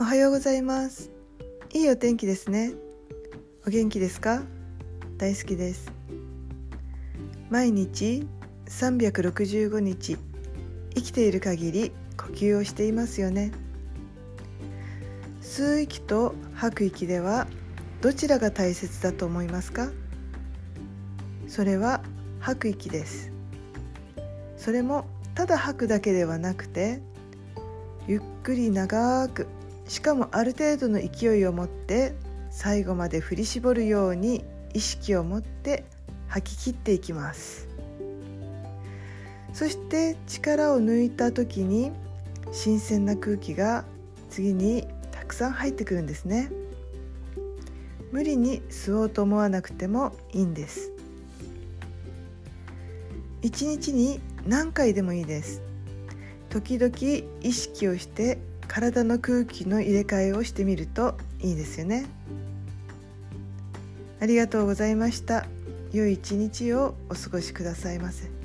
おはようございます。いいお天気ですね。お元気ですか？大好きです。毎日365日生きている限り呼吸をしていますよね。吸う息と吐く息ではどちらが大切だと思いますか？それは吐く息です。それもただ吐くだけではなくてゆっくり長くしかもある程度の勢いを持って最後まで振り絞るように意識を持って吐き切っていきます。そして力を抜いた時に新鮮な空気が次にたくさん入ってくるんですね。無理に吸おうと思わなくてもいいんです。一日に何回でもいいです。時々意識をして体の空気の入れ替えをしてみるといいですよね。ありがとうございました。良い一日をお過ごしくださいませ。